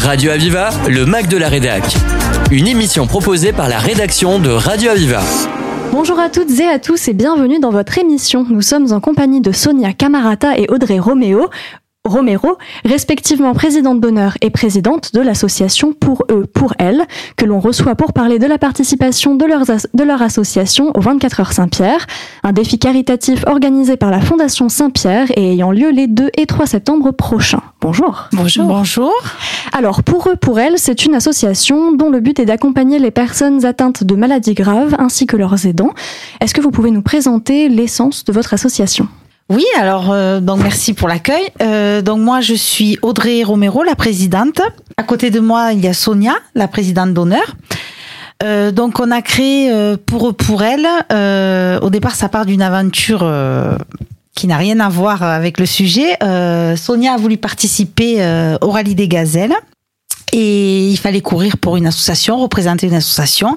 Radio Aviva, le Mac de la Rédac. Une émission proposée par la rédaction de Radio Aviva. Bonjour à toutes et à tous et bienvenue dans votre émission. Nous sommes en compagnie de Sonia Camarata et Audrey Roméo. Romero, respectivement présidente d'honneur et présidente de l'association Pour eux, pour elles, que l'on reçoit pour parler de la participation de, leurs de leur association au 24 heures Saint-Pierre, un défi caritatif organisé par la Fondation Saint-Pierre et ayant lieu les 2 et 3 septembre prochains. Bonjour. Bonjour. Bonjour. Alors, Pour eux, pour elles, c'est une association dont le but est d'accompagner les personnes atteintes de maladies graves ainsi que leurs aidants. Est-ce que vous pouvez nous présenter l'essence de votre association? Oui, alors euh, donc merci pour l'accueil. Euh, donc moi je suis Audrey Romero, la présidente. À côté de moi il y a Sonia, la présidente d'honneur. Euh, donc on a créé pour pour elle. au départ ça part d'une aventure qui n'a rien à voir avec le sujet. Sonia a voulu participer au rallye des gazelles et il fallait courir pour une association, représenter une association.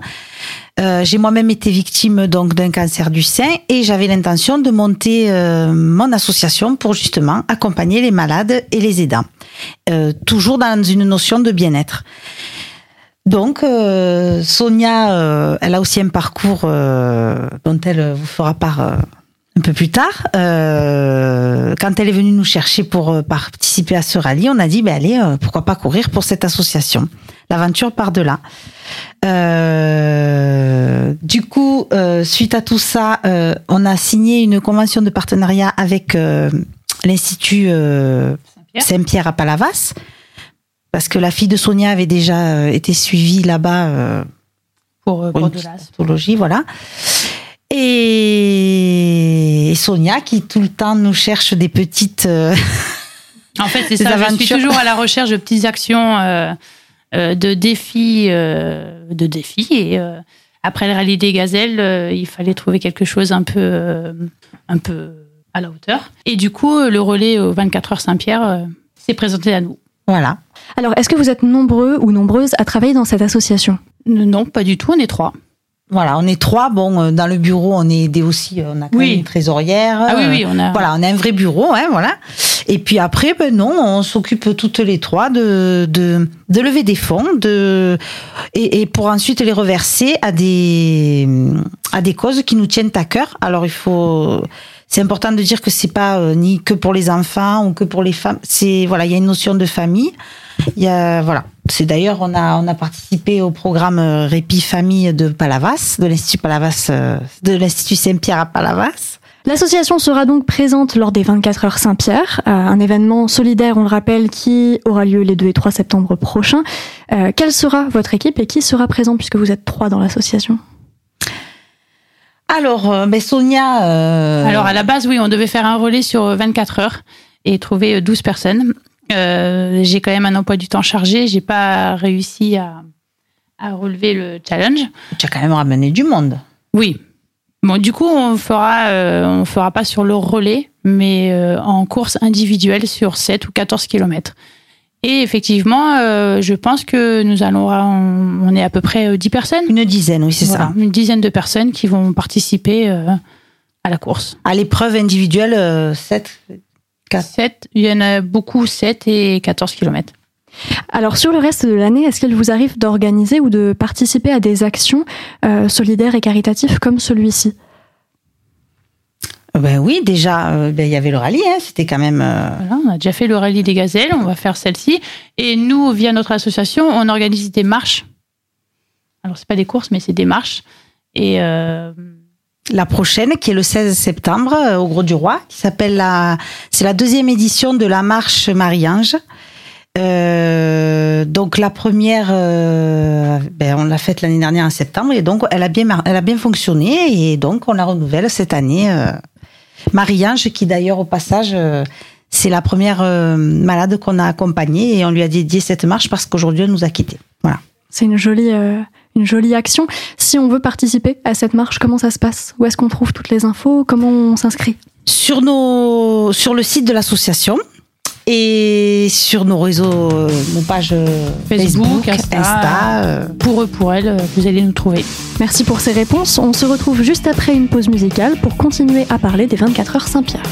Euh, j'ai moi-même été victime donc d'un cancer du sein et j'avais l'intention de monter euh, mon association pour justement accompagner les malades et les aidants, euh, toujours dans une notion de bien-être. Donc Sonia, elle a aussi un parcours dont elle vous fera part un peu plus tard. quand elle est venue nous chercher pour participer à ce rallye, on a dit ben allez, pourquoi pas courir pour cette association. L'aventure part de là. Euh, du coup, euh, suite à tout ça, euh, on a signé une convention de partenariat avec l'Institut Saint-Pierre à Palavas, parce que la fille de Sonia avait déjà été suivie là-bas pour, pour, de l'astrologie, voilà. Et Sonia qui tout le temps nous cherche des petites. en fait, c'est ça. Je suis toujours à la recherche de petites actions euh, de défis, euh, de défis. Et euh, après le rallye des gazelles, il fallait trouver quelque chose un peu, un peu à la hauteur. Et du coup, le relais au 24 heures Saint-Pierre s'est présenté à nous. Voilà. Alors, est-ce que vous êtes nombreux ou nombreuses à travailler dans cette association? Non, pas du tout. On est trois. Voilà, on est trois. Bon, dans le bureau, on est aidé aussi. On a quand une trésorière. Ah oui, oui, on a. Voilà, on a un vrai bureau, hein, voilà. Et puis après, ben non, on s'occupe toutes les trois de, de, de lever des fonds de, et, et, pour ensuite les reverser à des, à des causes qui nous tiennent à cœur. Alors il faut, c'est important de dire que c'est pas euh, ni que pour les enfants ou que pour les femmes. C'est, voilà, il y a une notion de famille. Il y a, voilà. C'est d'ailleurs, on a, on a participé au programme euh, Répit Famille de Palavas, de l'Institut Palavas, euh, de l'Institut Saint-Pierre à Palavas. L'association sera donc présente lors des 24 heures Saint-Pierre, euh, un événement solidaire, on le rappelle, qui aura lieu les 2 et 3 septembre prochains. Euh, quelle sera votre équipe et qui sera présent puisque vous êtes trois dans l'association? Alors, euh, ben Sonia. Alors, à la base, oui, on devait faire un relais sur 24 heures et trouver 12 personnes. J'ai quand même un emploi du temps chargé. J'ai pas réussi à, à relever le challenge. Tu as quand même ramené du monde. Oui, Bon, du coup, on fera, euh, on fera pas sur le relais, mais euh, en course individuelle sur 7 ou 14 kilomètres. Et effectivement, euh, je pense que nous allons, on, est à peu près 10 personnes. Une dizaine, oui, c'est ça. Une dizaine de personnes qui vont participer à la course. À l'épreuve individuelle, 7 4. 7, il y en a beaucoup, 7 et 14 kilomètres. Alors sur le reste de l'année, est-ce qu'il vous arrive d'organiser ou de participer à des actions euh, solidaires et caritatives comme celui-ci? Ben oui, déjà, euh, ben, il y avait le rallye, hein, c'était quand même. Euh, on a déjà fait le rallye des gazelles, on va faire celle-ci. Et nous, via notre association, on organise des marches. Alors, c'est pas des courses, mais c'est des marches. Et. La prochaine, qui est le 16 septembre, au Gros du Roi, qui s'appelle la. C'est la deuxième édition de la marche Marie-Ange. Euh, donc la première, euh, ben, on l'a faite l'année dernière en septembre et donc elle a bien, elle a bien fonctionné et donc on la renouvelle cette année. Euh, Marie-Ange, qui d'ailleurs au passage, c'est la première malade qu'on a accompagnée et on lui a dédié cette marche parce qu'aujourd'hui elle nous a quittés. Voilà. C'est une jolie, une jolie action. Si on veut participer à cette marche, comment ça se passe? Où est-ce qu'on trouve toutes les infos? Comment on s'inscrit? Sur, nos, sur le site de l'association, et sur nos réseaux, euh, nos pages euh, Facebook, Insta, euh. pour eux, pour elles, vous allez nous trouver. Merci pour ces réponses. On se retrouve juste après une pause musicale pour continuer à parler des 24 heures Saint-Pierre.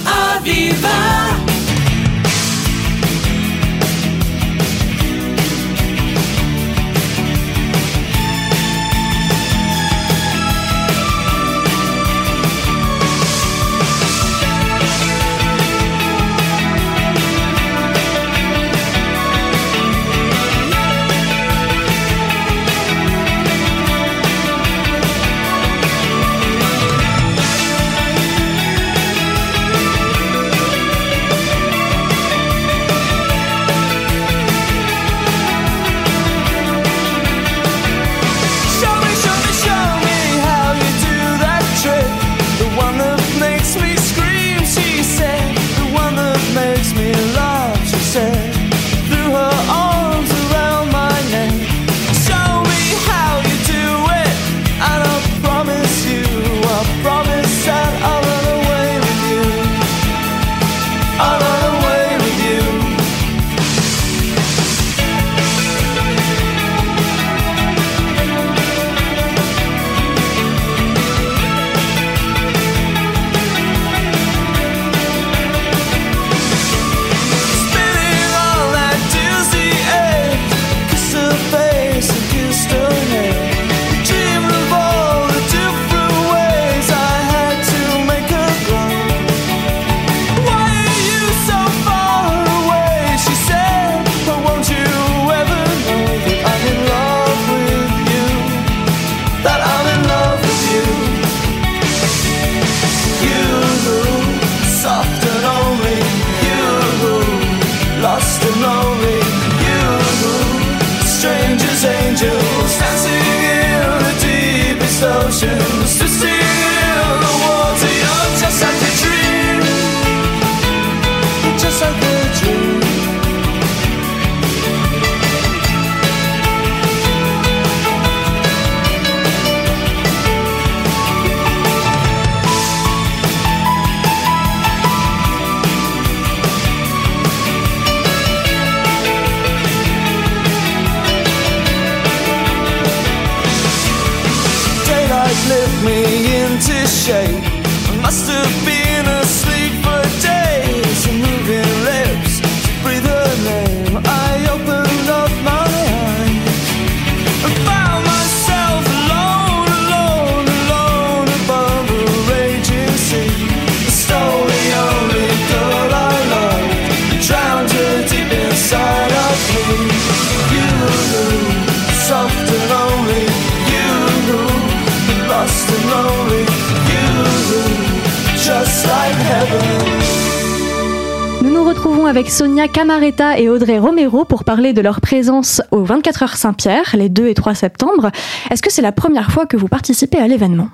Retrouvons avec Sonia Camaretta et Audrey Romero pour parler de leur présence au 24 heures Saint-Pierre les 2 et 3 septembre. Est-ce que c'est la première fois que vous participez à l'événement?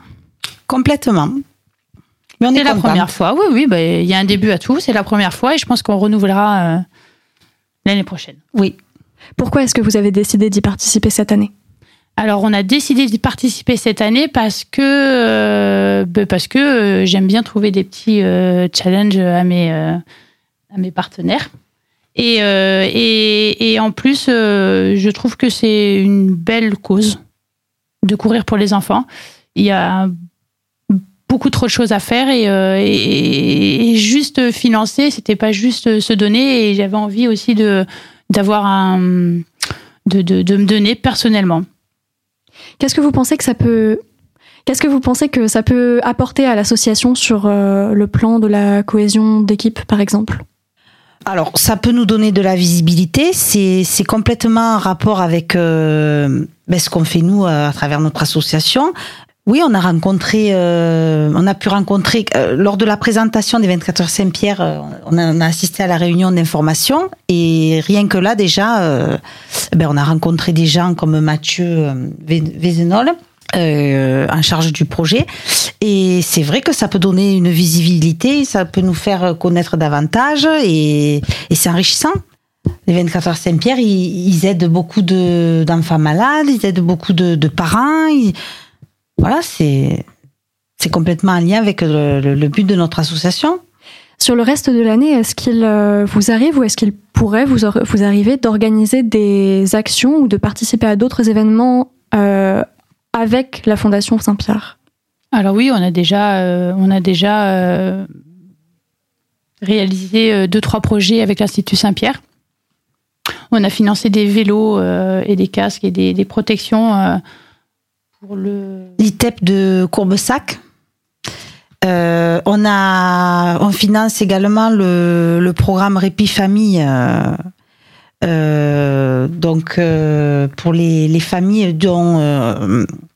Complètement. Mais on est, la première fois. Oui, oui, bah, il y a un début à tout. C'est la première fois et je pense qu'on renouvellera euh, l'année prochaine. Oui. Pourquoi est-ce que vous avez décidé d'y participer cette année? Alors, on a décidé d'y participer cette année parce que euh, bah, parce que euh, j'aime bien trouver des petits challenges à mes à mes partenaires. Et, et, et en plus, je trouve que c'est une belle cause de courir pour les enfants. Il y a beaucoup trop de choses à faire et, euh, et, juste financer, c'était pas juste se donner et j'avais envie aussi de d'avoir un de, de, de, me donner personnellement. Qu'est-ce que vous pensez que ça peut Qu'est-ce que vous pensez que ça peut apporter à l'association sur euh, le plan de la cohésion d'équipe, par exemple? Alors, ça peut nous donner de la visibilité. C'est complètement en rapport avec euh, ben, ce qu'on fait nous à travers notre association. Oui, on a rencontré, euh, on a pu rencontrer euh, lors de la présentation des 24 heures Saint-Pierre, euh, on, a, assisté à la réunion d'information et rien que là déjà, ben on a rencontré des gens comme Mathieu Vézenol. En charge du projet et c'est vrai que ça peut donner une visibilité, ça peut nous faire connaître davantage et, c'est enrichissant. Les 24 heures Saint-Pierre, ils, aident beaucoup d'enfants malades, ils aident beaucoup de, de parents. Voilà, c'est c'est complètement en lien avec le, but de notre association. Sur le reste de l'année, est-ce qu'il euh, vous arrive ou est-ce qu'il pourrait vous, vous arriver d'organiser des actions ou de participer à d'autres événements euh, avec la Fondation Saint-Pierre Alors oui, on a déjà, euh, on a déjà réalisé deux trois projets avec l'Institut Saint-Pierre. On a financé des vélos et des casques et des, des protections l'ITEP de Courbesac. Euh, on, a, on finance également le, programme Répit Famille. Euh, euh, donc pour les, familles dont,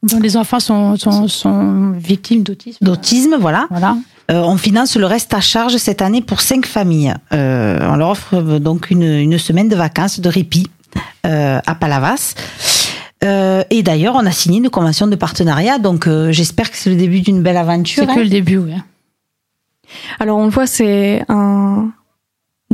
dont les enfants sont, sont, victimes d'autisme. D'autisme, voilà. voilà. on finance le reste à charge cette année pour cinq familles. on leur offre donc une, une, semaine de vacances de répit à Palavas. Euh, et d'ailleurs, on a signé une convention de partenariat, donc euh, j'espère que c'est le début d'une belle aventure. C'est que hein. le début, oui. Alors on le voit, c'est un,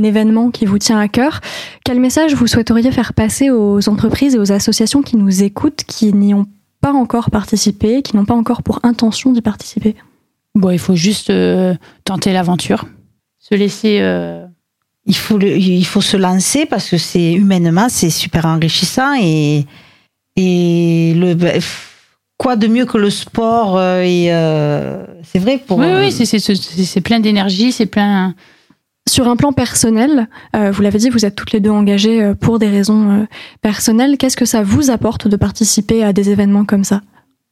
événement qui vous tient à cœur. Quel message vous souhaiteriez faire passer aux entreprises et aux associations qui nous écoutent, qui n'y ont pas encore participé, qui n'ont pas encore pour intention d'y participer? Bon, il faut juste euh, tenter l'aventure, se laisser. Il faut il faut se lancer parce que c'est humainement c'est super enrichissant et et le, bah, quoi de mieux que le sport euh, et euh, c'est vrai pour. Oui, oui, c'est plein d'énergie, c'est plein. Sur un plan personnel, euh, vous l'avez dit, vous êtes toutes les deux engagées pour des raisons personnelles. Qu'est-ce que ça vous apporte de participer à des événements comme ça?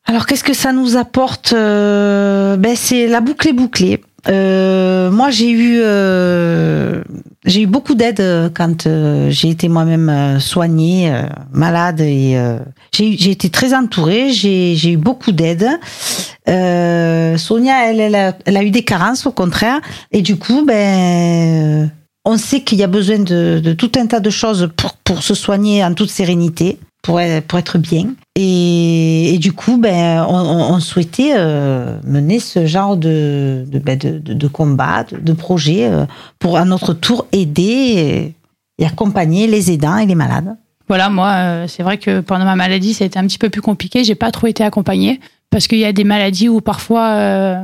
Alors, qu'est-ce que ça nous apporte ben, C'est la boucle est bouclée. Euh, moi, j'ai eu euh, j'ai eu beaucoup d'aide euh, quand euh, j'ai été moi-même euh, soignée, malade et j'ai été très entourée. J'ai eu beaucoup d'aide. Sonia, elle, elle a, elle a eu des carences au contraire et du coup, ben on sait qu'il y a besoin de, de, tout un tas de choses pour, pour se soigner en toute sérénité pour pour être bien. Et, du coup, ben, on, on souhaitait euh, mener ce genre de, de, ben, de, de, combat, de, projet, euh, pour à notre tour aider et, accompagner les aidants et les malades. Voilà, moi, euh, c'est vrai que pendant ma maladie, ça a été un petit peu plus compliqué. J'ai pas trop été accompagnée parce qu'il y a des maladies où parfois, euh,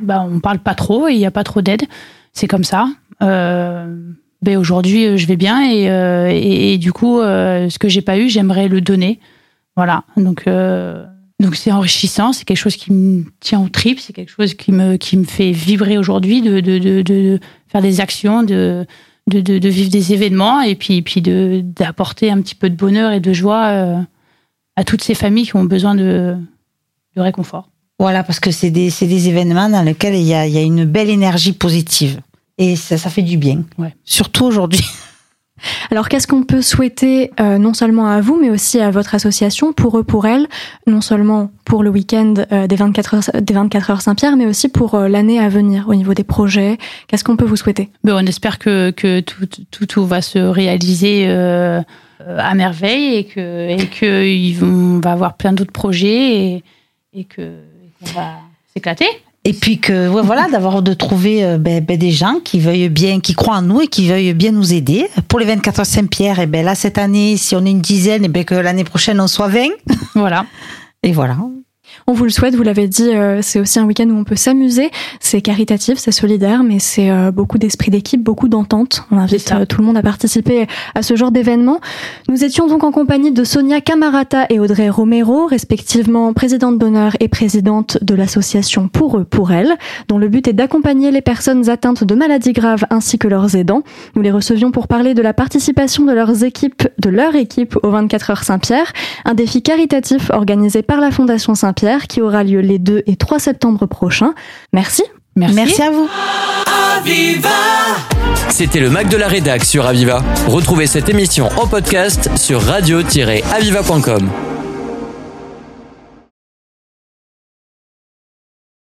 ben, on parle pas trop et il y a pas trop d'aide. C'est comme ça. Euh, ben aujourd'hui euh, je vais bien et, euh, et, du coup euh, ce que j'ai pas eu j'aimerais le donner. Voilà. Donc donc c'est enrichissant. C'est quelque chose qui me tient au trip c'est quelque chose qui me qui me fait vibrer aujourd'hui de, de, de, faire des actions de de, de, vivre des événements et puis puis de d'apporter un petit peu de bonheur et de joie à toutes ces familles qui ont besoin de, de réconfort. Voilà parce que c'est des c'est des événements dans lesquels il y a il y a une belle énergie positive et ça, ça fait du bien. Ouais. Surtout aujourd'hui. Alors qu'est-ce qu'on peut souhaiter euh, non seulement à vous, mais aussi à votre association, pour eux, pour elles, non seulement pour le week-end euh, des 24 heures, des 24 heures Saint-Pierre, mais aussi pour euh, l'année à venir au niveau des projets? Qu'est-ce qu'on peut vous souhaiter? Ben, On espère que, que tout, tout, tout, va se réaliser à merveille et que et que on va avoir plein d'autres projets et, et que qu'on va s'éclater. Et puis que voilà, d'avoir de trouver euh, ben, ben, des gens qui veuillent bien, qui croient en nous et qui veuillent bien nous aider. Pour les 24 heures Saint-Pierre, et eh ben là cette année, si on est une dizaine, et eh ben que l'année prochaine on soit 20. Voilà. Et voilà. On vous le souhaite, vous l'avez dit, euh, c'est aussi un week-end où on peut s'amuser. C'est caritatif, c'est solidaire, mais c'est euh, beaucoup d'esprit d'équipe, beaucoup d'entente. On invite euh, tout le monde à participer à ce genre d'événement. Nous étions donc en compagnie de Sonia Camarata et Audrey Romero, respectivement présidente d'honneur et présidente de l'association Pour eux, pour elles, dont le but est d'accompagner les personnes atteintes de maladies graves ainsi que leurs aidants. Nous les recevions pour parler de la participation de leurs équipes, de leur équipe aux 24 heures Saint-Pierre, un défi caritatif organisé par la Fondation Saint-Pierre qui aura lieu les 2 et 3 septembre prochains. Merci. Merci. Merci à vous. C'était le Mac de la Rédac sur Aviva. Retrouvez cette émission en podcast sur radio-aviva.com.